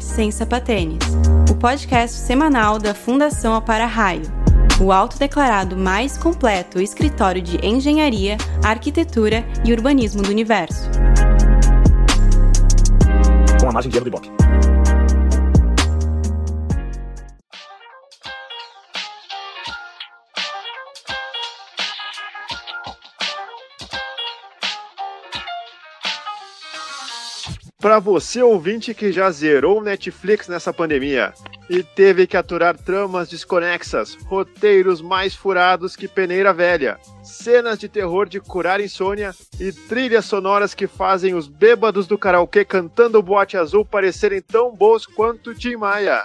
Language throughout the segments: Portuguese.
Sem sapatênis, o podcast semanal da Fundação Apara Raio, o autodeclarado mais completo escritório de engenharia, arquitetura e urbanismo do universo. Com a margem de erro do Ibope. Para você ouvinte que já zerou Netflix nessa pandemia e teve que aturar tramas desconexas, roteiros mais furados que peneira velha, cenas de terror de curar insônia e trilhas sonoras que fazem os bêbados do karaokê cantando o boate azul parecerem tão bons quanto Tim Maia.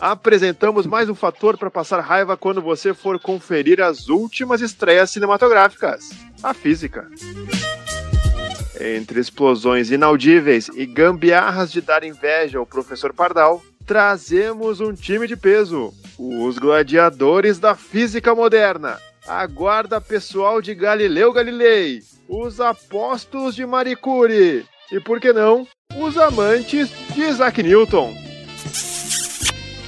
Apresentamos mais um fator para passar raiva quando você for conferir as últimas estreias cinematográficas: a física. Entre explosões inaudíveis e gambiarras de dar inveja ao professor Pardal, trazemos um time de peso: os gladiadores da física moderna, a guarda pessoal de Galileu Galilei, os apóstolos de Marie Curie e, por que não, os amantes de Isaac Newton.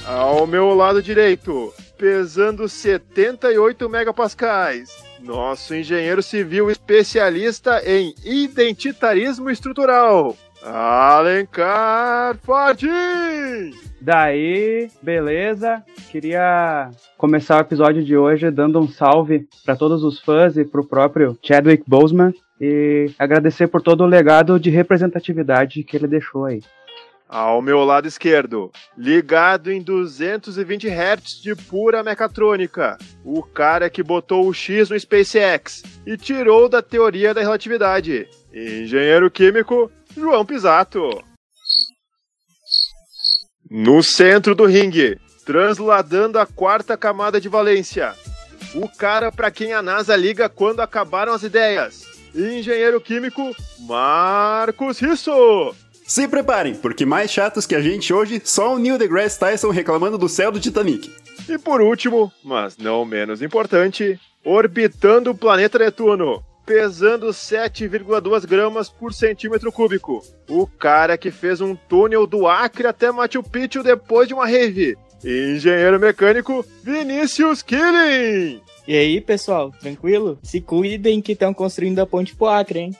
Ao meu lado direito, pesando 78 megapascais, nosso engenheiro civil especialista em identitarismo estrutural, Alencar Fardim! Daí, beleza? Queria começar o episódio de hoje dando um salve para todos os fãs e para o próprio Chadwick Boseman e agradecer por todo o legado de representatividade que ele deixou aí. Ao meu lado esquerdo, ligado em 220 Hz de pura mecatrônica, o cara que botou o X no SpaceX e tirou da teoria da relatividade, engenheiro químico João Pisato. No centro do ringue, transladando a quarta camada de valência, o cara para quem a NASA liga quando acabaram as ideias, engenheiro químico Marcos Risso. Se preparem, porque mais chatos que a gente hoje, só o Neil deGrasse Tyson reclamando do céu do Titanic. E por último, mas não menos importante, orbitando o planeta Netuno, pesando 7,2 gramas por centímetro cúbico. O cara que fez um túnel do Acre até Machu Picchu depois de uma rave. Engenheiro mecânico Vinícius Killing. E aí, pessoal, tranquilo? Se cuidem que estão construindo a ponte pro Acre, hein?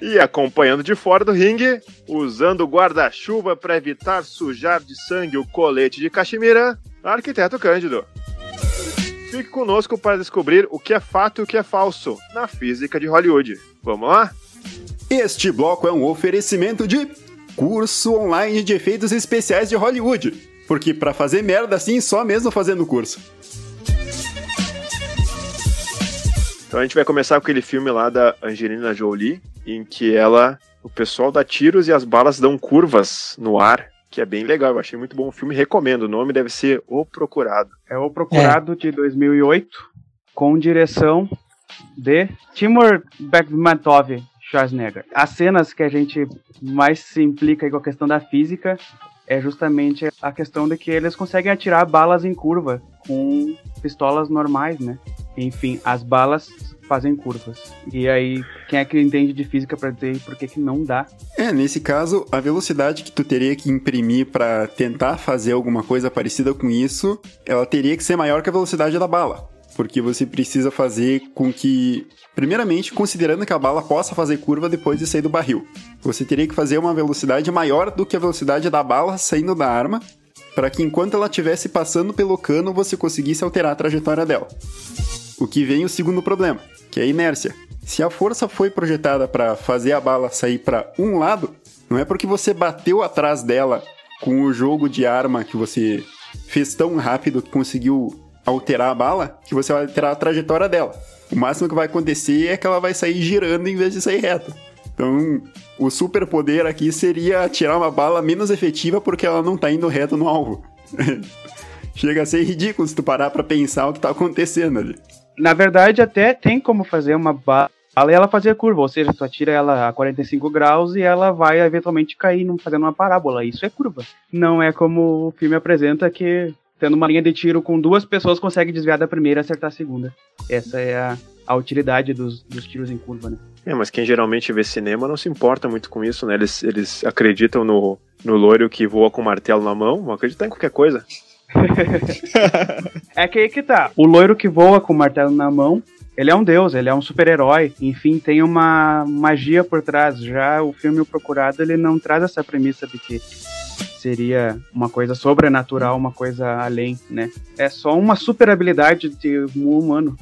E acompanhando de fora do ringue, usando guarda-chuva para evitar sujar de sangue o colete de Caxemira, arquiteto Cândido. Fique conosco para descobrir o que é fato e o que é falso na física de Hollywood. Vamos lá? Este bloco é um oferecimento de curso online de efeitos especiais de Hollywood. Porque para fazer merda assim, só mesmo fazendo curso. Então a gente vai começar com aquele filme lá da Angelina Jolie, em que ela, o pessoal dá tiros e as balas dão curvas no ar, que é bem legal. Eu achei muito bom o filme, recomendo. O nome deve ser O Procurado. É o Procurado de 2008, com direção de Timur Bekmambetov Schwarzenegger. As cenas que a gente mais se implica com a questão da física é justamente a questão de que eles conseguem atirar balas em curva com pistolas normais, né? Enfim, as balas fazem curvas. E aí, quem é que entende de física para dizer por que, que não dá? É, nesse caso, a velocidade que tu teria que imprimir para tentar fazer alguma coisa parecida com isso, ela teria que ser maior que a velocidade da bala. Porque você precisa fazer com que, primeiramente, considerando que a bala possa fazer curva depois de sair do barril, você teria que fazer uma velocidade maior do que a velocidade da bala saindo da arma, para que enquanto ela estivesse passando pelo cano, você conseguisse alterar a trajetória dela. O que vem o segundo problema, que é a inércia. Se a força foi projetada para fazer a bala sair para um lado, não é porque você bateu atrás dela com o jogo de arma que você fez tão rápido que conseguiu alterar a bala que você vai alterar a trajetória dela. O máximo que vai acontecer é que ela vai sair girando em vez de sair reta. Então, o superpoder aqui seria tirar uma bala menos efetiva porque ela não tá indo reto no alvo. Chega a ser ridículo se tu parar pra pensar o que tá acontecendo ali. Na verdade, até tem como fazer uma bala e ela fazer curva, ou seja, tu atira ela a 45 graus e ela vai eventualmente cair fazendo uma parábola. Isso é curva. Não é como o filme apresenta que tendo uma linha de tiro com duas pessoas consegue desviar da primeira e acertar a segunda. Essa é a, a utilidade dos, dos tiros em curva, né? É, mas quem geralmente vê cinema não se importa muito com isso, né? Eles, eles acreditam no, no loiro que voa com o martelo na mão, vão acreditar em qualquer coisa. é que aí que tá. O loiro que voa com o martelo na mão, ele é um deus, ele é um super-herói. Enfim, tem uma magia por trás. Já o filme O Procurado, ele não traz essa premissa de que seria uma coisa sobrenatural, uma coisa além, né? É só uma super habilidade de um humano.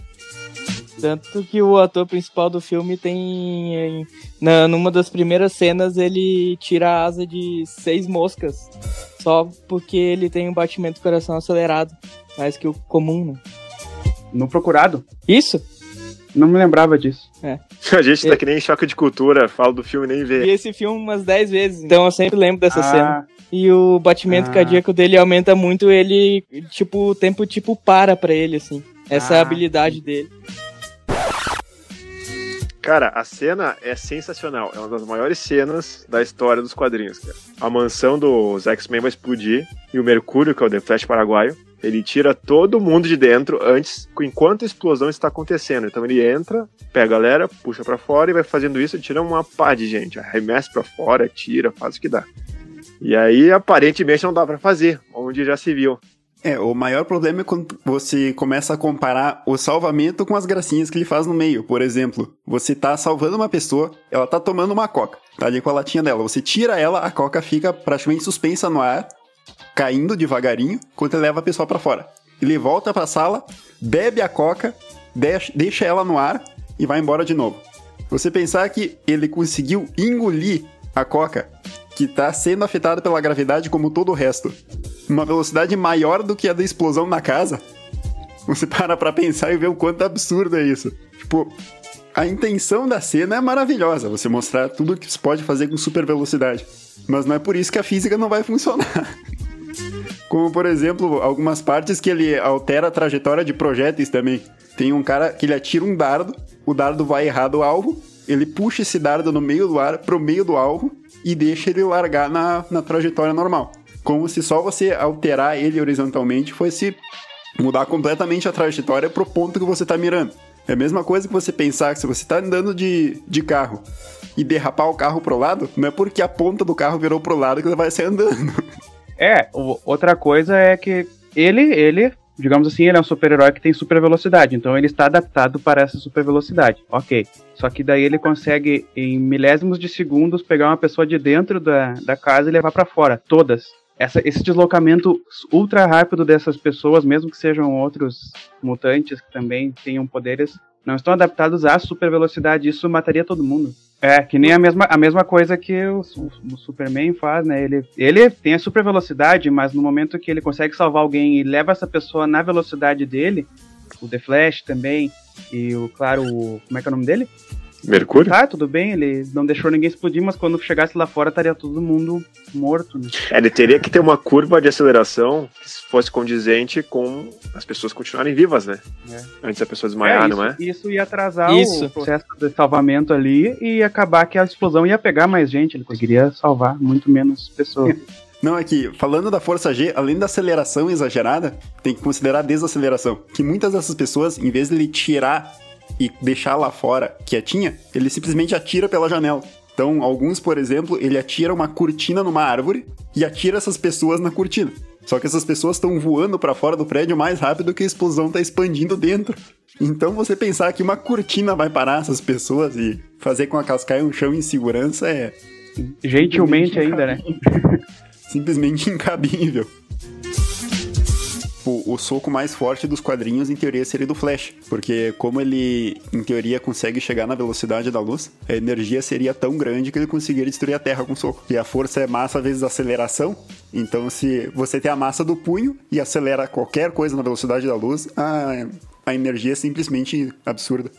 Tanto que o ator principal do filme tem. Na, numa das primeiras cenas, ele tira a asa de seis moscas. Só porque ele tem um batimento do coração acelerado. Mais que o comum, né? No procurado? Isso? Não me lembrava disso. É. A gente tá que nem choque de cultura, falo do filme e nem vê. E esse filme umas 10 vezes, então eu sempre lembro dessa Ah. cena. E o batimento Ah. cardíaco dele aumenta muito, ele, tipo, o tempo, tipo, para pra ele, assim. Essa é a Ah. habilidade dele. Cara, a cena é sensacional. É uma das maiores cenas da história dos quadrinhos, cara. A mansão dos X-Men vai explodir e o Mercúrio, que é o The Flash paraguaio, ele tira todo mundo de dentro antes, enquanto a explosão está acontecendo. Então ele entra, pega a galera, puxa pra fora e vai fazendo isso tira uma pá de gente. Arremessa pra fora, tira, faz o que dá. E aí, aparentemente, não dá pra fazer, onde já se viu. É, o maior problema é quando você começa a comparar o salvamento com as gracinhas que ele faz no meio. Por exemplo, você tá salvando uma pessoa, ela tá tomando uma coca, tá ali com a latinha dela. Você tira ela, a coca fica praticamente suspensa no ar, caindo devagarinho, enquanto ele leva a pessoa pra fora. Ele volta pra sala, bebe a coca, deixa ela no ar e vai embora de novo. Você pensar que ele conseguiu engolir a coca, que tá sendo afetada pela gravidade como todo o resto, uma velocidade maior do que a da explosão na casa, você para pra pensar e ver o quanto absurdo é isso. Tipo, a intenção da cena é maravilhosa, você mostrar tudo que se pode fazer com super velocidade. Mas não é por isso que a física não vai funcionar. Como, por exemplo, algumas partes que ele altera a trajetória de projéteis também. Tem um cara que ele atira um dardo, o dardo vai errar do alvo, ele puxa esse dardo no meio do ar pro meio do alvo e deixa ele largar na, na trajetória normal. Como se só você alterar ele horizontalmente fosse mudar completamente a trajetória pro ponto que você tá mirando. É a mesma coisa que você pensar que se você tá andando de, de carro e derrapar o carro pro lado, não é porque a ponta do carro virou pro lado que você vai sair andando. É, outra coisa é que ele, ele, digamos assim, ele é um super-herói que tem super velocidade, então ele está adaptado para essa super velocidade. Ok. Só que daí ele consegue, em milésimos de segundos, pegar uma pessoa de dentro da, da casa e levar para fora, todas. Essa, esse deslocamento ultra rápido dessas pessoas, mesmo que sejam outros mutantes que também tenham poderes, não estão adaptados à super velocidade. Isso mataria todo mundo. É, que nem a mesma, a mesma coisa que o, o- Superman faz, né? Ele, ele tem a super velocidade, mas no momento que ele consegue salvar alguém e leva essa pessoa na velocidade dele, o The Flash também, e o, claro, o, como é que é o nome dele? Mercúrio? Tá, tudo bem, ele não deixou ninguém explodir, mas quando chegasse lá fora estaria todo mundo morto, né? É, ele teria que ter uma curva de aceleração que fosse condizente com as pessoas continuarem vivas, né? É. Antes da pessoa desmaiar, É, não é? isso, isso ia atrasar Isso. o processo de salvamento ali e acabar que a explosão ia pegar mais gente, ele conseguiria salvar muito menos pessoas. Não, é que, falando da força G, além da aceleração exagerada, tem que considerar a desaceleração. Que muitas dessas pessoas, em vez de ele tirar e deixar lá fora quietinha, ele simplesmente atira pela janela. Então, alguns, por exemplo, ele atira uma cortina numa árvore e atira essas pessoas na cortina. Só que essas pessoas estão voando pra fora do prédio mais rápido que a explosão tá expandindo dentro. Então, você pensar que uma cortina vai parar essas pessoas e fazer com que elas caiam no chão em segurança é Gentilmente ainda, né? simplesmente incabível. O, o soco mais forte dos quadrinhos, em teoria, seria do Flash. Porque como ele, em teoria, consegue chegar na velocidade da luz, a energia seria tão grande que ele conseguiria destruir a Terra com soco. E a força é massa vezes aceleração. Então, se você tem a massa do punho e acelera qualquer coisa na velocidade da luz, a, a energia é simplesmente absurda.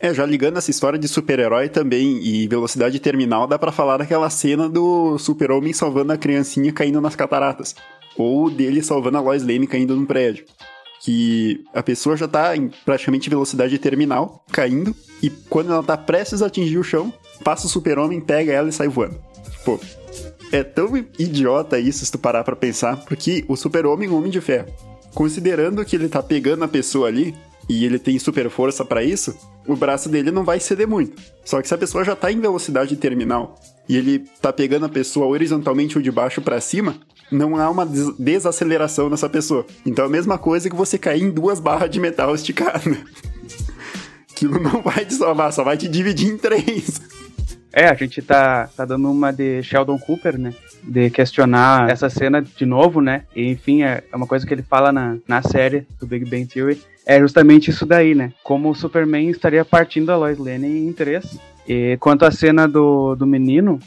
É, já ligando essa história de super-herói também e velocidade terminal, dá pra falar daquela cena do super-homem salvando a criancinha caindo nas cataratas. Ou dele salvando a Lois Lane caindo num prédio. Que a pessoa já tá em praticamente velocidade terminal, caindo, e quando ela tá prestes a atingir o chão, passa o super-homem, pega ela e sai voando. Tipo, é tão idiota isso se tu parar pra pensar, porque o super-homem é um homem de ferro. Considerando que ele tá pegando a pessoa ali, e ele tem super força pra isso, o braço dele não vai ceder muito. Só que se a pessoa já tá em velocidade terminal e ele tá pegando a pessoa horizontalmente ou de baixo para cima, não há uma des desaceleração nessa pessoa. Então é a mesma coisa que você cair em duas barras de metal esticada. Aquilo não vai te salvar, só vai te dividir em três. É, a gente tá, tá dando uma de Sheldon Cooper, né? De questionar essa cena de novo, né? E, enfim, é, é uma coisa que ele fala na, na série do Big Bang Theory. É justamente isso daí, né? Como o Superman estaria partindo a Lois Lane em três. E quanto à cena do, do menino,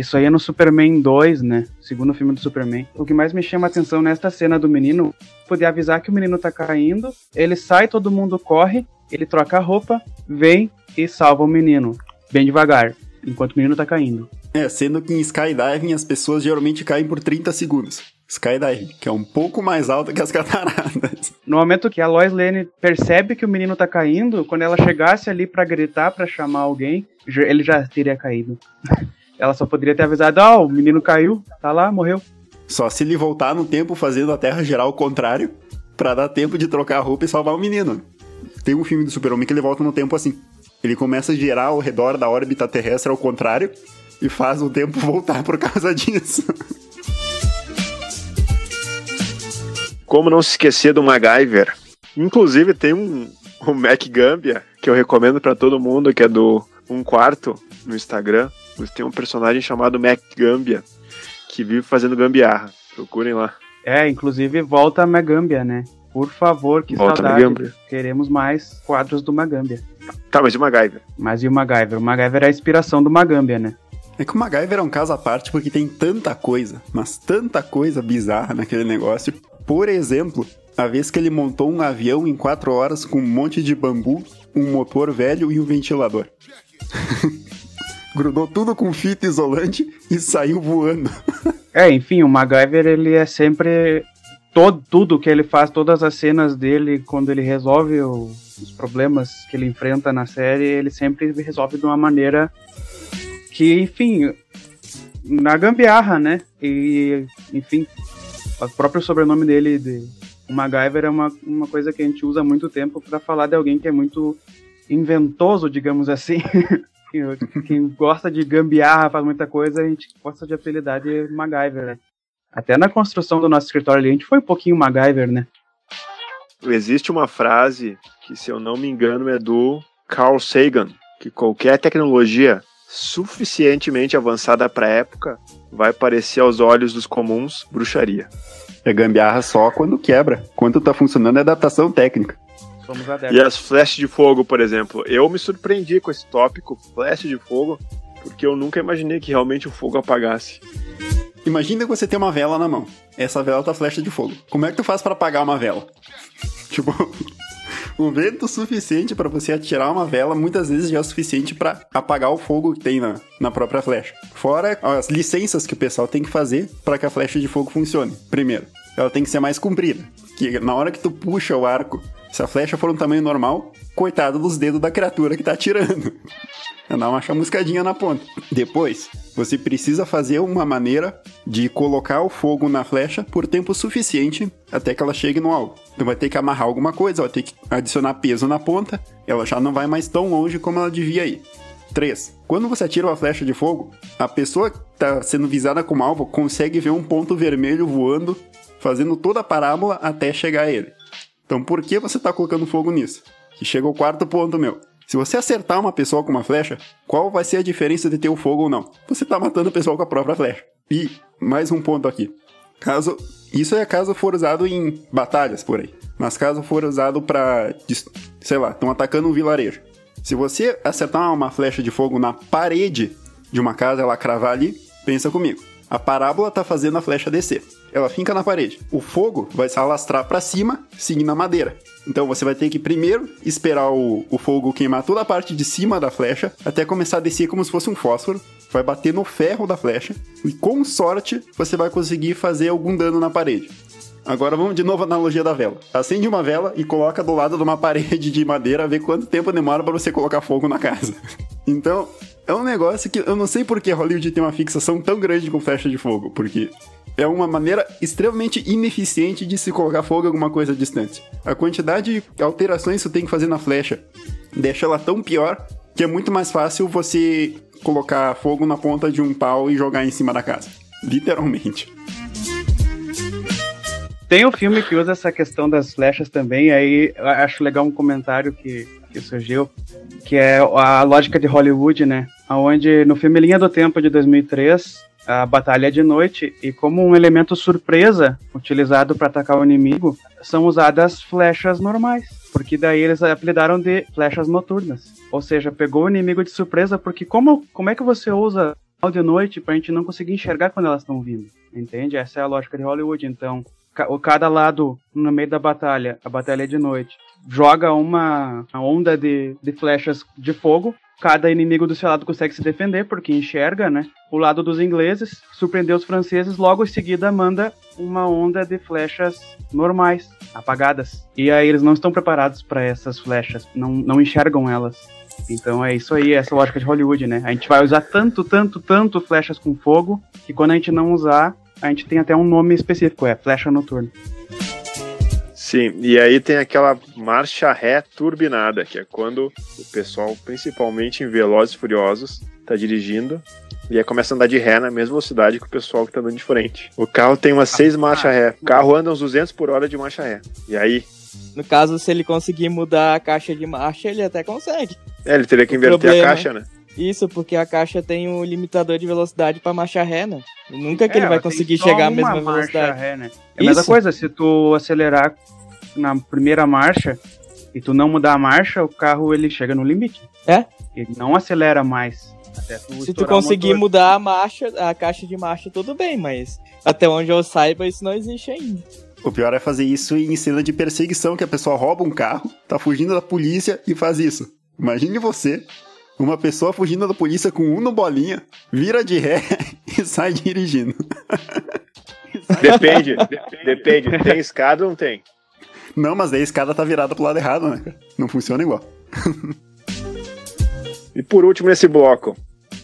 isso aí é no Superman 2, né? Segundo filme do Superman. O que mais me chama a atenção nesta cena do menino, poder avisar que o menino tá caindo, ele sai, todo mundo corre, ele troca a roupa, vem e salva o menino. Bem devagar enquanto o menino tá caindo. É, sendo que em skydiving as pessoas geralmente caem por 30 segundos. Skydiving, que é um pouco mais alto que as cataratas. No momento que a Lois Lane percebe que o menino tá caindo, quando ela chegasse ali para gritar, para chamar alguém, ele já teria caído. ela só poderia ter avisado: Ó, oh, o menino caiu, tá lá, morreu. Só se ele voltar no tempo fazendo a Terra girar ao contrário, para dar tempo de trocar a roupa e salvar o menino. Tem um filme do Super-Homem que ele volta no tempo assim. Ele começa a girar ao redor da órbita terrestre ao contrário e faz o tempo voltar por causa disso. Como não se esquecer do MacGyver? Inclusive tem um, um Mac Gambia que eu recomendo para todo mundo, que é do Um Quarto no Instagram. Tem um personagem chamado Mac Gambia que vive fazendo gambiarra. Procurem lá. É, inclusive volta a Magambia, né? Por favor, que Volta saudade. Queremos mais quadros do Magambia. Tá, mas e o MacGyver? Mas e o MacGyver? O MacGyver é a inspiração do Magambia, né? É que o MacGyver é um caso à parte porque tem tanta coisa, mas tanta coisa bizarra naquele negócio. Por exemplo, a vez que ele montou um avião em quatro horas com um monte de bambu, um motor velho e um ventilador. Grudou tudo com fita isolante e saiu voando. é, enfim, o MacGyver ele é sempre todo, tudo que ele faz, todas as cenas dele, quando ele resolve o, os problemas que ele enfrenta na série, ele sempre resolve de uma maneira que, enfim, na gambiarra, né? E, enfim, o próprio sobrenome dele, de o MacGyver, é uma, uma coisa que a gente usa há muito tempo para falar de alguém que é muito inventoso, digamos assim. Quem gosta de gambiarra, faz muita coisa, a gente gosta de apelidar de MacGyver, né? Até na construção do nosso escritório ali, a gente foi um pouquinho MacGyver, né? Existe uma frase que, se eu não me engano, é do Carl Sagan, que qualquer tecnologia suficientemente avançada para a época vai parecer aos olhos dos comuns bruxaria. É gambiarra só quando quebra. Quando tá funcionando é adaptação técnica. E as flechas de fogo, por exemplo. Eu me surpreendi com esse tópico, flecha de fogo, porque eu nunca imaginei que realmente o fogo apagasse. Imagina que você tem uma vela na mão. Essa vela tá flecha de fogo. Como é que tu faz para apagar uma vela? tipo, o vento suficiente para você atirar uma vela muitas vezes já é o suficiente para apagar o fogo que tem na, na própria flecha. Fora as licenças que o pessoal tem que fazer para que a flecha de fogo funcione. Primeiro, ela tem que ser mais comprida. Que na hora que tu puxa o arco, se a flecha for um tamanho normal, coitado dos dedos da criatura que tá atirando. Dá uma chamuscadinha na ponta. Depois, você precisa fazer uma maneira de colocar o fogo na flecha por tempo suficiente até que ela chegue no alvo. Então vai ter que amarrar alguma coisa, vai ter que adicionar peso na ponta, ela já não vai mais tão longe como ela devia ir. 3. Quando você atira uma flecha de fogo, a pessoa que está sendo visada como alvo consegue ver um ponto vermelho voando, fazendo toda a parábola até chegar a ele. Então por que você está colocando fogo nisso? Que chega o quarto ponto meu. Se você acertar uma pessoa com uma flecha, qual vai ser a diferença de ter o fogo ou não? Você tá matando a pessoa com a própria flecha. E mais um ponto aqui. Caso isso é caso for usado em batalhas por aí. Mas caso for usado para, sei lá, estão atacando um vilarejo. Se você acertar uma flecha de fogo na parede de uma casa, ela cravar ali, pensa comigo. A parábola tá fazendo a flecha descer. Ela fica na parede. O fogo vai se alastrar para cima, seguindo a madeira. Então você vai ter que primeiro esperar o, o fogo queimar toda a parte de cima da flecha, até começar a descer como se fosse um fósforo. Vai bater no ferro da flecha, e com sorte você vai conseguir fazer algum dano na parede. Agora vamos de novo à analogia da vela. Acende uma vela e coloca do lado de uma parede de madeira, ver quanto tempo demora para você colocar fogo na casa. Então, é um negócio que eu não sei por que Hollywood tem uma fixação tão grande com flecha de fogo, porque é uma maneira extremamente ineficiente de se colocar fogo em alguma coisa distante. A quantidade de alterações que você tem que fazer na flecha deixa ela tão pior que é muito mais fácil você colocar fogo na ponta de um pau e jogar em cima da casa. Literalmente. Tem um filme que usa essa questão das flechas também, aí acho legal um comentário que, que surgiu, que é a lógica de Hollywood, né? Onde no filme Linha do Tempo de 2003, a batalha é de noite e como um elemento surpresa utilizado para atacar o inimigo, são usadas flechas normais, porque daí eles apelidaram de flechas noturnas. Ou seja, pegou o inimigo de surpresa, porque como, como é que você usa de noite pra gente não conseguir enxergar quando elas estão vindo? Entende? Essa é a lógica de Hollywood. Então, cada lado no meio da batalha, a batalha é de noite, joga uma onda de, de flechas de fogo. Cada inimigo do seu lado consegue se defender porque enxerga, né? O lado dos ingleses surpreendeu os franceses, logo em seguida manda uma onda de flechas normais, apagadas. E aí eles não estão preparados para essas flechas, não, não enxergam elas. Então é isso aí, essa lógica de Hollywood, né? A gente vai usar tanto, tanto, tanto flechas com fogo que quando a gente não usar, a gente tem até um nome específico, é flecha noturna. Sim, e aí tem aquela marcha ré turbinada, que é quando o pessoal, principalmente em Velozes e Furiosos, tá dirigindo e aí começa a andar de ré na mesma velocidade que o pessoal que tá andando de frente. O carro tem umas seis marchas ré. O carro anda uns 200 por hora de marcha ré. E aí? No caso, se ele conseguir mudar a caixa de marcha, ele até consegue. É, ele teria que inverter problema, a caixa, né? Isso, porque a caixa tem um limitador de velocidade para marcha ré, né? Nunca que é, ele vai conseguir chegar à mesma velocidade. Ré, né? É a mesma coisa, se tu acelerar na primeira marcha e tu não mudar a marcha, o carro ele chega no limite. É? Ele não acelera mais. Tu se tu conseguir mudar a marcha, a caixa de marcha, tudo bem, mas até onde eu saiba, isso não existe ainda. O pior é fazer isso em cena de perseguição, que a pessoa rouba um carro, tá fugindo da polícia e faz isso. Imagine você uma pessoa fugindo da polícia com um no bolinha, vira de ré e sai dirigindo. Depende, depende. Tem escada ou não tem? Não, mas daí a escada tá virada pro lado errado, né? Não funciona igual. e por último, nesse bloco,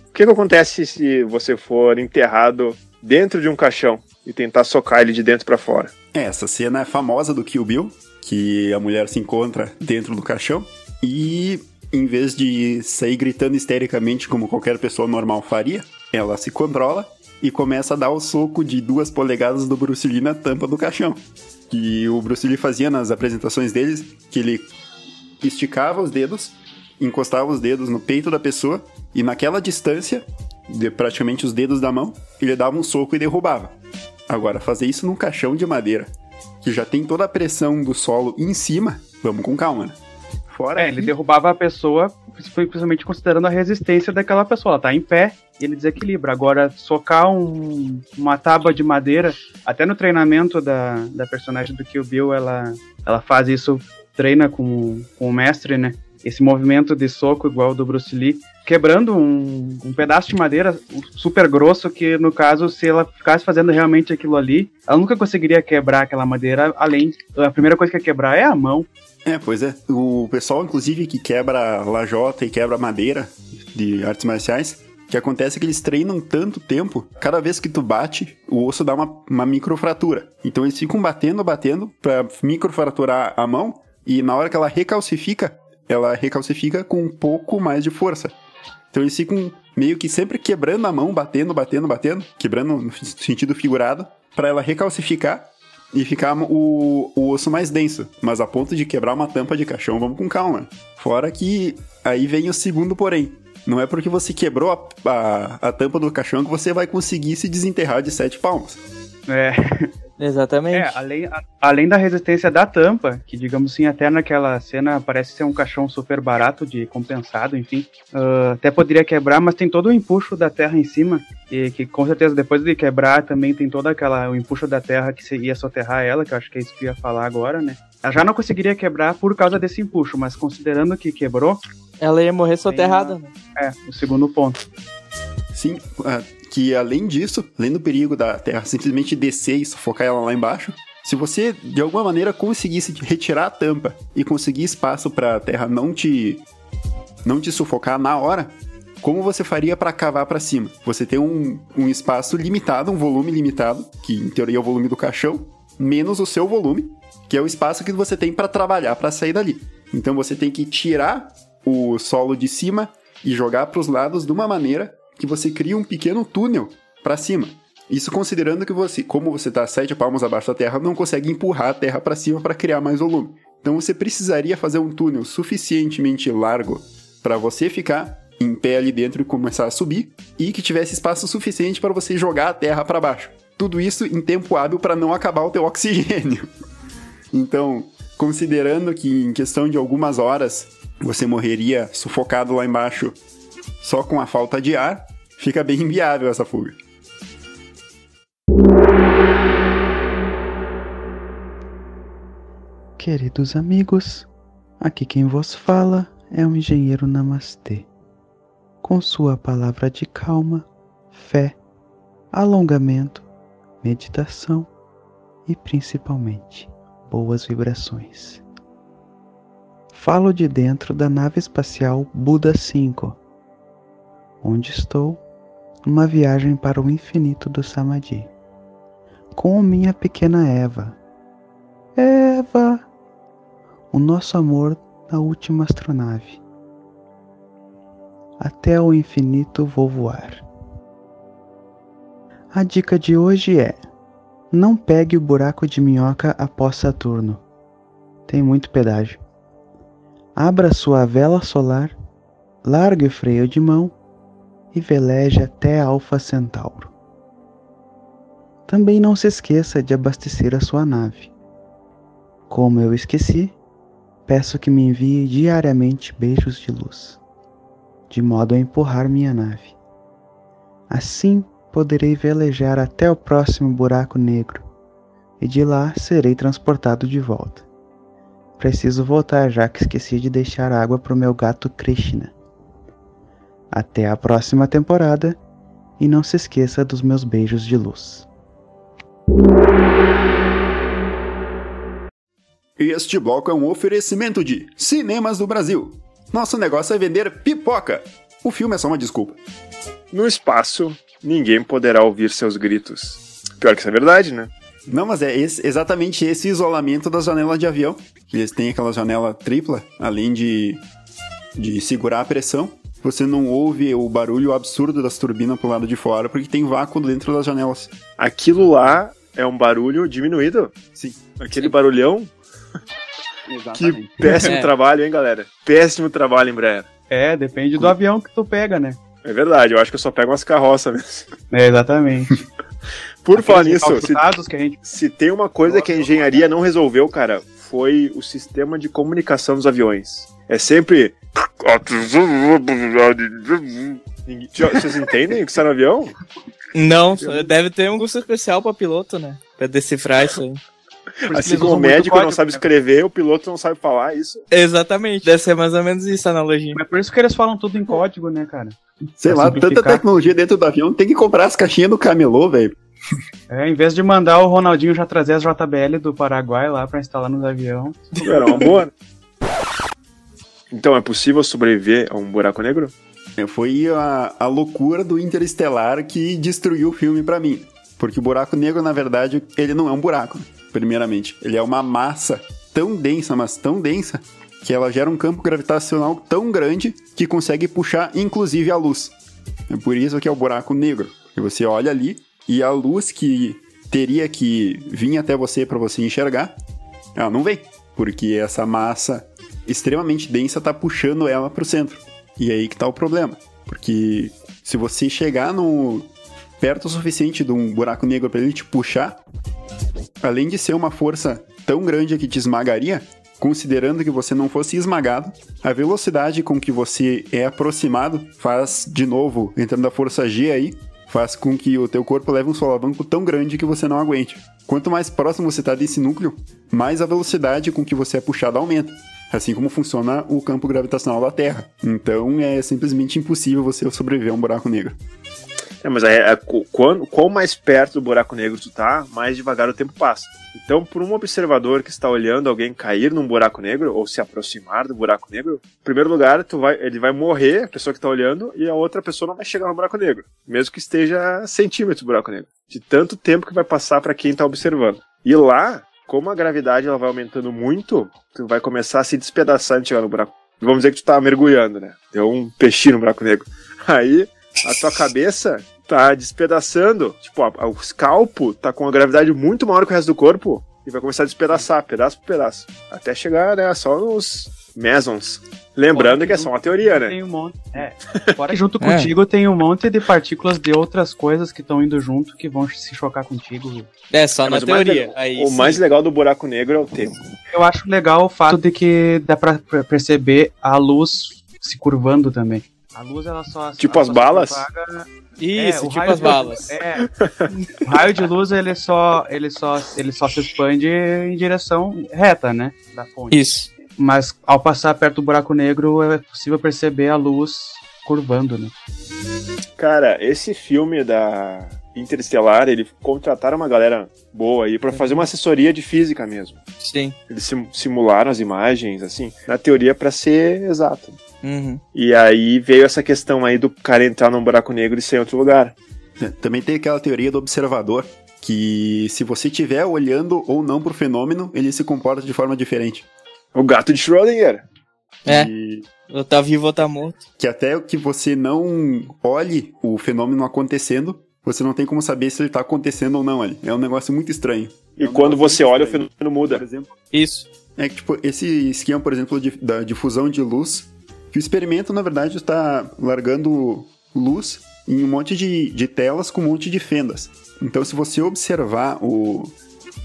o que, que acontece se você for enterrado dentro de um caixão e tentar socar ele de dentro para fora? Essa cena é famosa do Kill Bill, que a mulher se encontra dentro do caixão e em vez de sair gritando histericamente como qualquer pessoa normal faria, ela se controla e começa a dar o soco de duas polegadas do Bruce Lee na tampa do caixão. Que o Bruce Lee fazia nas apresentações deles, que ele esticava os dedos, encostava os dedos no peito da pessoa e naquela distância, de praticamente os dedos da mão, ele dava um soco e derrubava. Agora, fazer isso num caixão de madeira, que já tem toda a pressão do solo em cima, vamos com calma, né? Fora é, ele derrubava a pessoa, principalmente considerando a resistência daquela pessoa. Ela tá em pé e ele desequilibra. Agora, socar um, uma tábua de madeira, até no treinamento da, da personagem do Kill Bill, ela, ela faz isso, treina com, com o mestre, né? Esse movimento de soco igual do Bruce Lee, quebrando um, um pedaço de madeira super grosso, que no caso, se ela ficasse fazendo realmente aquilo ali, ela nunca conseguiria quebrar aquela madeira, além, a primeira coisa que ia quebrar é a mão, é, pois é. O pessoal, inclusive, que quebra lajota e quebra madeira de artes marciais, que acontece é que eles treinam tanto tempo, cada vez que tu bate, o osso dá uma, uma microfratura. Então eles ficam batendo, batendo pra microfraturar a mão, e na hora que ela recalcifica, ela recalcifica com um pouco mais de força. Então eles ficam meio que sempre quebrando a mão, batendo, batendo, batendo, quebrando no sentido figurado, para ela recalcificar e ficar o, o osso mais denso. Mas a ponto de quebrar uma tampa de caixão, vamos com calma. Fora que aí vem o segundo porém. Não é porque você quebrou a, a, a tampa do caixão que você vai conseguir se desenterrar de sete palmos. É. Exatamente. É, além, a, além da resistência da tampa, que digamos assim, até naquela cena parece ser um caixão super barato de compensado, enfim. Uh, até poderia quebrar, mas tem todo o empuxo da terra em cima. E que com certeza depois de quebrar também tem todo aquela, o empuxo da terra que ia soterrar ela, que eu acho que é isso que eu ia falar agora, né? Ela já não conseguiria quebrar por causa desse empuxo, mas considerando que quebrou. Ela ia morrer soterrada, né? É, o segundo ponto. Sim, uh, que além disso, além do perigo da Terra simplesmente descer e sufocar ela lá embaixo, se você de alguma maneira conseguisse retirar a tampa e conseguir espaço para a Terra não te não te sufocar na hora, como você faria para cavar para cima? Você tem um, um espaço limitado, um volume limitado, que em teoria é o volume do caixão, menos o seu volume, que é o espaço que você tem para trabalhar para sair dali. Então você tem que tirar o solo de cima e jogar para os lados de uma maneira que você cria um pequeno túnel para cima. Isso considerando que você, como você está sete palmos abaixo da terra, não consegue empurrar a terra para cima para criar mais volume. Então você precisaria fazer um túnel suficientemente largo para você ficar em pé ali dentro e começar a subir e que tivesse espaço suficiente para você jogar a terra para baixo. Tudo isso em tempo hábil para não acabar o teu oxigênio. Então, considerando que em questão de algumas horas você morreria sufocado lá embaixo só com a falta de ar, fica bem inviável essa fuga. Queridos amigos, aqui quem vos fala é o engenheiro Namastê. Com sua palavra de calma, fé, alongamento, meditação e principalmente boas vibrações. Falo de dentro da nave espacial Buda 5, onde estou numa viagem para o infinito do Samadhi, com minha pequena Eva. Eva! O nosso amor na última astronave. Até o infinito vou voar. A dica de hoje é: não pegue o buraco de minhoca após Saturno. Tem muito pedágio. Abra sua vela solar, largue o freio de mão e veleje até Alfa Centauro. Também não se esqueça de abastecer a sua nave. Como eu esqueci, peço que me envie diariamente beijos de luz, de modo a empurrar minha nave. Assim poderei velejar até o próximo buraco negro e de lá serei transportado de volta. Preciso voltar já que esqueci de deixar água para o meu gato Krishna. Até a próxima temporada e não se esqueça dos meus beijos de luz. Este bloco é um oferecimento de Cinemas do Brasil. Nosso negócio é vender pipoca. O filme é só uma desculpa. No espaço, ninguém poderá ouvir seus gritos. Pior que isso é verdade, né? Não, mas é esse- exatamente esse isolamento das janelas de avião. Que eles têm aquela janela tripla, além de, de segurar a pressão. Você não ouve o barulho absurdo das turbinas pro lado de fora, porque tem vácuo dentro das janelas. Aquilo lá é um barulho diminuído. Sim. Aquele barulhão. Que Exatamente. péssimo É. trabalho, hein, galera? Péssimo trabalho, Embraer. É, depende do avião que tu pega, né? É verdade, eu acho que eu só pego umas carroças mesmo. É, exatamente. Por falar nisso, se, que a gente se tem uma coisa que a engenharia não resolveu, cara, foi o sistema de comunicação dos aviões. É sempre. Vocês entendem o que está no avião? Não, deve ter um curso especial pra piloto, né? Pra decifrar isso aí. Assim como o médico não sabe né? escrever, o piloto não sabe falar isso. Exatamente, deve ser mais ou menos isso a analogia. Mas por isso que eles falam tudo em código, né, cara? Sei Pra lá, tanta tecnologia dentro do avião, tem que comprar as caixinhas do camelô, velho. É, em vez de mandar o Ronaldinho já trazer as JBL do Paraguai lá pra instalar nos aviões. Era uma boa. Então, é possível sobreviver a um buraco negro? É, Foi a, a loucura do Interestelar que destruiu o filme pra mim. Porque o buraco negro, na verdade, ele não é um buraco, primeiramente. Ele é uma massa tão densa, mas tão densa, que ela gera um campo gravitacional tão grande que consegue puxar, inclusive, a luz. É por isso que é o buraco negro. E você olha ali e a luz que teria que vir até você para você enxergar, ela não vem. Porque essa massa extremamente densa tá puxando ela pro centro. E aí que tá o problema. Porque se você chegar no perto o suficiente de um buraco negro para ele te puxar, além de ser uma força tão grande que te esmagaria, considerando que você não fosse esmagado, a velocidade com que você é aproximado faz, de novo, entrando a força G aí, faz com que o teu corpo leve um solavanco tão grande que você não aguente. Quanto mais próximo você está desse núcleo, mais a velocidade com que você é puxado aumenta. Assim como funciona o campo gravitacional da Terra. Então é simplesmente impossível você sobreviver a um buraco negro. É, mas é, é, qu- quando, quanto mais perto do buraco negro tu tá, mais devagar o tempo passa. Então, por um observador que está olhando alguém cair num buraco negro ou se aproximar do buraco negro, em primeiro lugar, tu vai, ele vai morrer, a pessoa que está olhando, e a outra pessoa não vai chegar no buraco negro, mesmo que esteja centímetros do buraco negro. De tanto tempo que vai passar para quem está observando. E lá, como a gravidade ela vai aumentando muito, tu vai começar a se despedaçar antes chegar no buraco. vamos dizer que tu tá mergulhando, né? Deu um peixinho no buraco negro. Aí a tua cabeça tá despedaçando, tipo, a, a, o escalpo tá com uma gravidade muito maior que o resto do corpo e vai começar a despedaçar, pedaço por pedaço, até chegar, né, só nos mesons. Lembrando que, que é só uma teoria, né? Tem um monte. É. Fora que junto é. contigo tem um monte de partículas de outras coisas que estão indo junto que vão se chocar contigo. É, só é, na teoria. O, mais, Aí, o mais legal do buraco negro é o tempo. Eu acho legal o fato de que dá pra perceber a luz se curvando também. A luz, ela só. Tipo ela as balas? Isso, é, tipo as balas. É, o raio de luz, ele só, ele, só, ele só se expande em direção reta, né? Da fonte. Isso. Mas ao passar perto do buraco negro, é possível perceber a luz curvando, né? Cara, esse filme da Interestelar, ele contrataram uma galera boa aí para fazer uma assessoria de física mesmo. Sim. Eles simularam as imagens, assim, na teoria para ser exato. Uhum. E aí veio essa questão aí do cara entrar num buraco negro e ser em outro lugar. É, também tem aquela teoria do observador, que se você estiver olhando ou não pro fenômeno, ele se comporta de forma diferente. O gato de Schrödinger. É. E... Ou tá vivo ou tá morto. Que até que você não olhe o fenômeno acontecendo, você não tem como saber se ele tá acontecendo ou não ali. É um negócio muito estranho. E é um quando você olha, estranho. o fenômeno muda. Por exemplo. Isso. É que, tipo, esse esquema, por exemplo, de, da difusão de luz, que o experimento, na verdade, está largando luz em um monte de, de telas com um monte de fendas. Então, se você observar o,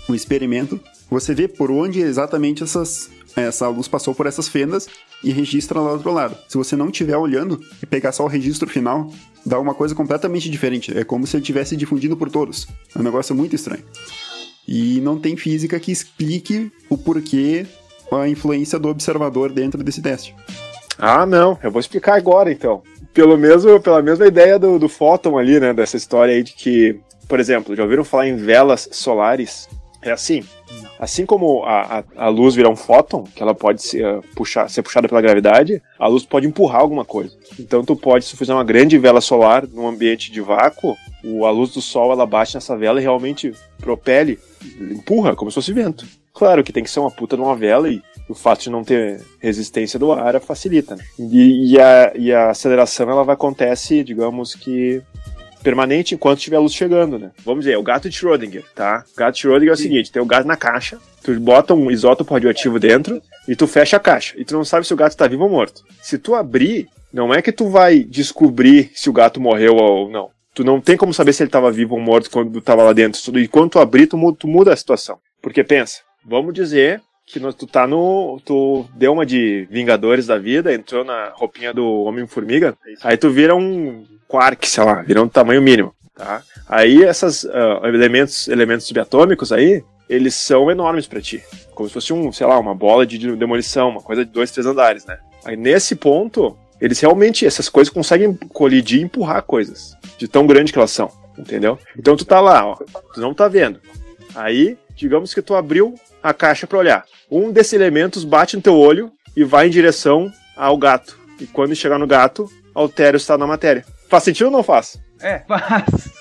o experimento, você vê por onde exatamente essas, essa luz passou por essas fendas e registra lá do outro lado. Se você não estiver olhando e pegar só o registro final, dá uma coisa completamente diferente. É como se ele estivesse difundindo por todos. É um negócio muito estranho. E não tem física que explique o porquê a influência do observador dentro desse teste. Ah, não, eu vou explicar agora então. Pelo mesmo, pela mesma ideia do, do fóton ali, né? Dessa história aí de que, por exemplo, já ouviram falar em velas solares? É assim. Assim como a, a, a luz virar um fóton, que ela pode ser, uh, puxar, ser puxada pela gravidade, a luz pode empurrar alguma coisa. Então tu pode, se fizer uma grande vela solar num ambiente de vácuo, o, a luz do sol ela bate nessa vela e realmente propele, empurra, como se fosse vento. Claro que tem que ser uma puta de uma vela e o fato de não ter resistência do ar facilita. Né? E, e, a, e a aceleração ela vai acontece, digamos que permanente enquanto tiver luz chegando, né? Vamos dizer, é o gato de Schrödinger, tá? O gato de Schrödinger é o seguinte, tem o gato na caixa, tu bota um isótopo radioativo dentro e tu fecha a caixa. E tu não sabe se o gato tá vivo ou morto. Se tu abrir, não é que tu vai descobrir se o gato morreu ou não. Tu não tem como saber se ele estava vivo ou morto quando tu tava lá dentro. E quando tu abrir, tu muda a situação. Porque pensa, vamos dizer que tu tá no. Tu deu uma de Vingadores da vida, entrou na roupinha do Homem-Formiga, aí tu vira um quark, sei lá, vira um tamanho mínimo. Tá? Aí esses uh, ah, elementos, elementos subatômicos aí, eles são enormes para ti. Como se fosse um, sei lá, uma bola de demolição, uma coisa de dois, três andares, né? Aí nesse ponto, eles realmente, essas coisas conseguem colidir e empurrar coisas. De tão grande que elas são. Entendeu? Então tu tá lá, ó. Tu não tá vendo. Aí, digamos que tu abriu a caixa para olhar. Um desses elementos bate no teu olho e vai em direção ao gato. E quando chegar no gato, altera o estado da matéria. Faz sentido ou não faz? É, faz.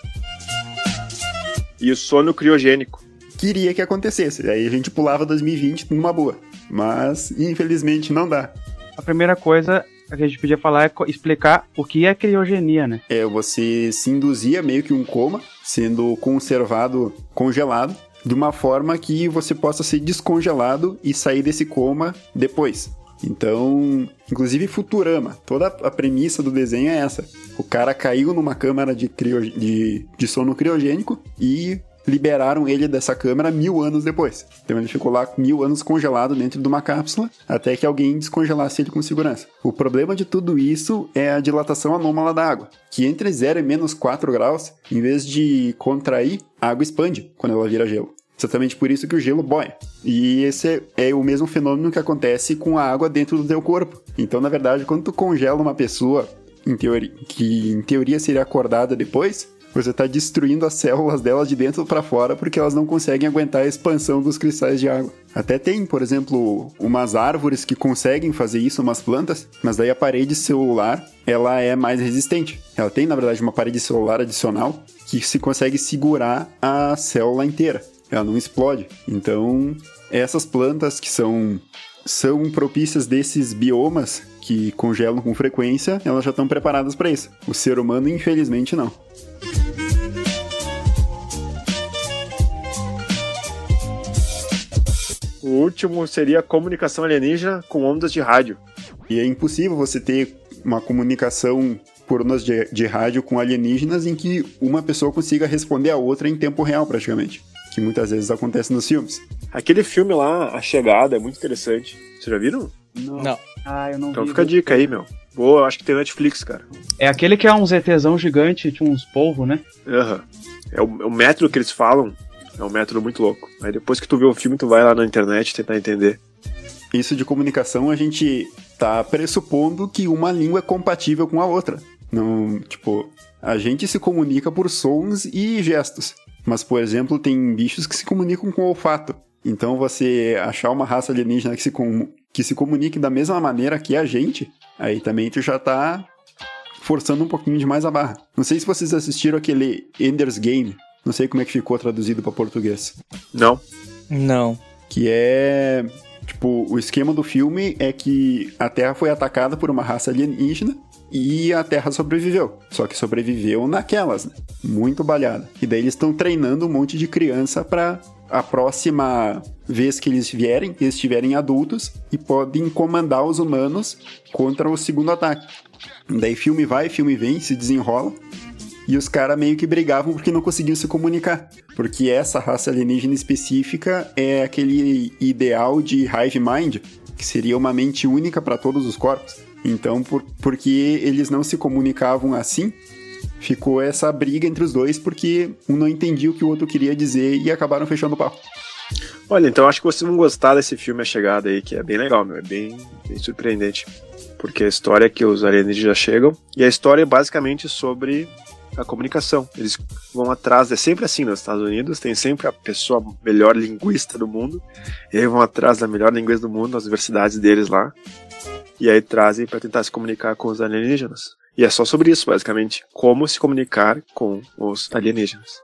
E o sono criogênico. Queria que acontecesse. Aí a gente pulava 2020 numa boa. Mas, infelizmente, não dá. A primeira coisa que a gente podia falar é explicar o que é criogenia, né? É, você se induzia meio que um coma, sendo conservado congelado, de uma forma que você possa ser descongelado e sair desse coma depois. Então, inclusive Futurama, toda a premissa do desenho é essa. O cara caiu numa câmara de, crio, de, de sono criogênico e liberaram ele dessa câmara mil anos depois. Então ele ficou lá mil anos congelado dentro de uma cápsula até que alguém descongelasse ele com segurança. O problema de tudo isso é a dilatação anômala da água, que entre 0 e menos 4 graus, em vez de contrair, a água expande quando ela vira gelo. Exatamente por isso que o gelo boia. E esse é, é o mesmo fenômeno que acontece com a água dentro do teu corpo. Então, na verdade, quando tu congela uma pessoa em teoria, que em teoria seria acordada depois, você está destruindo as células delas de dentro para fora porque elas não conseguem aguentar a expansão dos cristais de água. Até tem, por exemplo, umas árvores que conseguem fazer isso, umas plantas, mas daí a parede celular ela é mais resistente. Ela tem, na verdade, uma parede celular adicional que se consegue segurar a célula inteira. Ela não explode. Então, essas plantas que são são propícias desses biomas que congelam com frequência, elas já estão preparadas para isso. O ser humano, infelizmente, não. O último seria comunicação alienígena com ondas de rádio. E é impossível você ter uma comunicação por ondas de, de rádio com alienígenas em que uma pessoa consiga responder a outra em tempo real, praticamente. Que muitas vezes acontece nos filmes. Aquele filme lá, A Chegada, é muito interessante. Vocês já viram? Não. Não. Ah, eu não Então vi. fica a dica aí, meu. Boa, acho que tem Netflix, cara. É aquele que é um ZTzão gigante, tinha uns polvos, né? Aham. É, o, é o método que eles falam. É um método muito louco. Aí depois que tu vê o filme, tu vai lá na internet tentar entender. Isso de comunicação a gente tá pressupondo que uma língua é compatível com a outra. Não, tipo, a gente se comunica por sons e gestos. Mas, por exemplo, tem bichos que se comunicam com olfato. Então, você achar uma raça alienígena que se, com- que se comunique da mesma maneira que a gente, aí também tu já tá forçando um pouquinho demais a barra. Não sei se vocês assistiram aquele Ender's Game. Não sei como é que ficou traduzido para português. Não. Não. Que é. Tipo, o esquema do filme é que a Terra foi atacada por uma raça alienígena e a Terra sobreviveu. Só que sobreviveu naquelas, né? Muito balhada. E daí eles estão treinando um monte de criança pra a próxima vez que eles vierem, eles estiverem adultos e podem comandar os humanos contra o segundo ataque. Daí filme vai, filme vem, se desenrola. E os caras meio que brigavam porque não conseguiam se comunicar. Porque essa raça alienígena específica é aquele ideal de hive mind, que seria uma mente única para todos os corpos. Então, por, porque eles não se comunicavam assim, ficou essa briga entre os dois porque um não entendia o que o outro queria dizer e acabaram fechando o papo. Olha, então acho que vocês vão gostar desse filme A Chegada aí, que é bem legal, meu. É bem, bem surpreendente. Porque a história é que os alienígenas chegam, e a história é basicamente sobre a comunicação. Eles vão atrás, é sempre assim nos Estados Unidos, tem sempre a pessoa melhor linguista do mundo, e aí vão atrás da melhor linguista do mundo nas universidades deles lá, e aí trazem para tentar se comunicar com os alienígenas. E é só sobre isso, basicamente, como se comunicar com os alienígenas.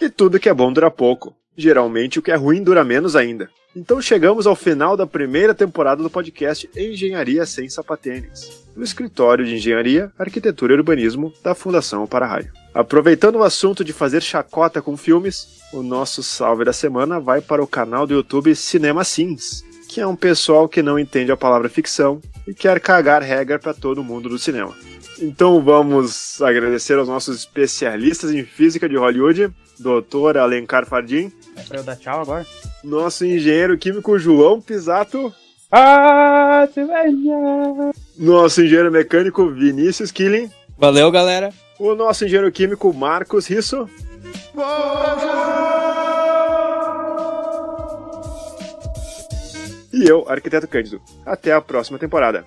E tudo que é bom dura pouco. Geralmente o que é ruim dura menos ainda. Então chegamos ao final da primeira temporada do podcast Engenharia Sem Sapatênis, no escritório de Engenharia, Arquitetura e Urbanismo da Fundação Para-Raio. Aproveitando o assunto de fazer chacota com filmes, o nosso salve da semana vai para o canal do YouTube Cinema Sims, que é um pessoal que não entende a palavra ficção e quer cagar regra para todo mundo do cinema. Então vamos agradecer aos nossos especialistas em física de Hollywood, Dr. Alencar Fardim, É pra eu dar tchau agora? nosso engenheiro químico João Pisato, Ah, nosso engenheiro mecânico Vinícius Killing, Valeu, galera. o nosso engenheiro químico Marcos Risso. E eu, arquiteto Cândido. Até a próxima temporada.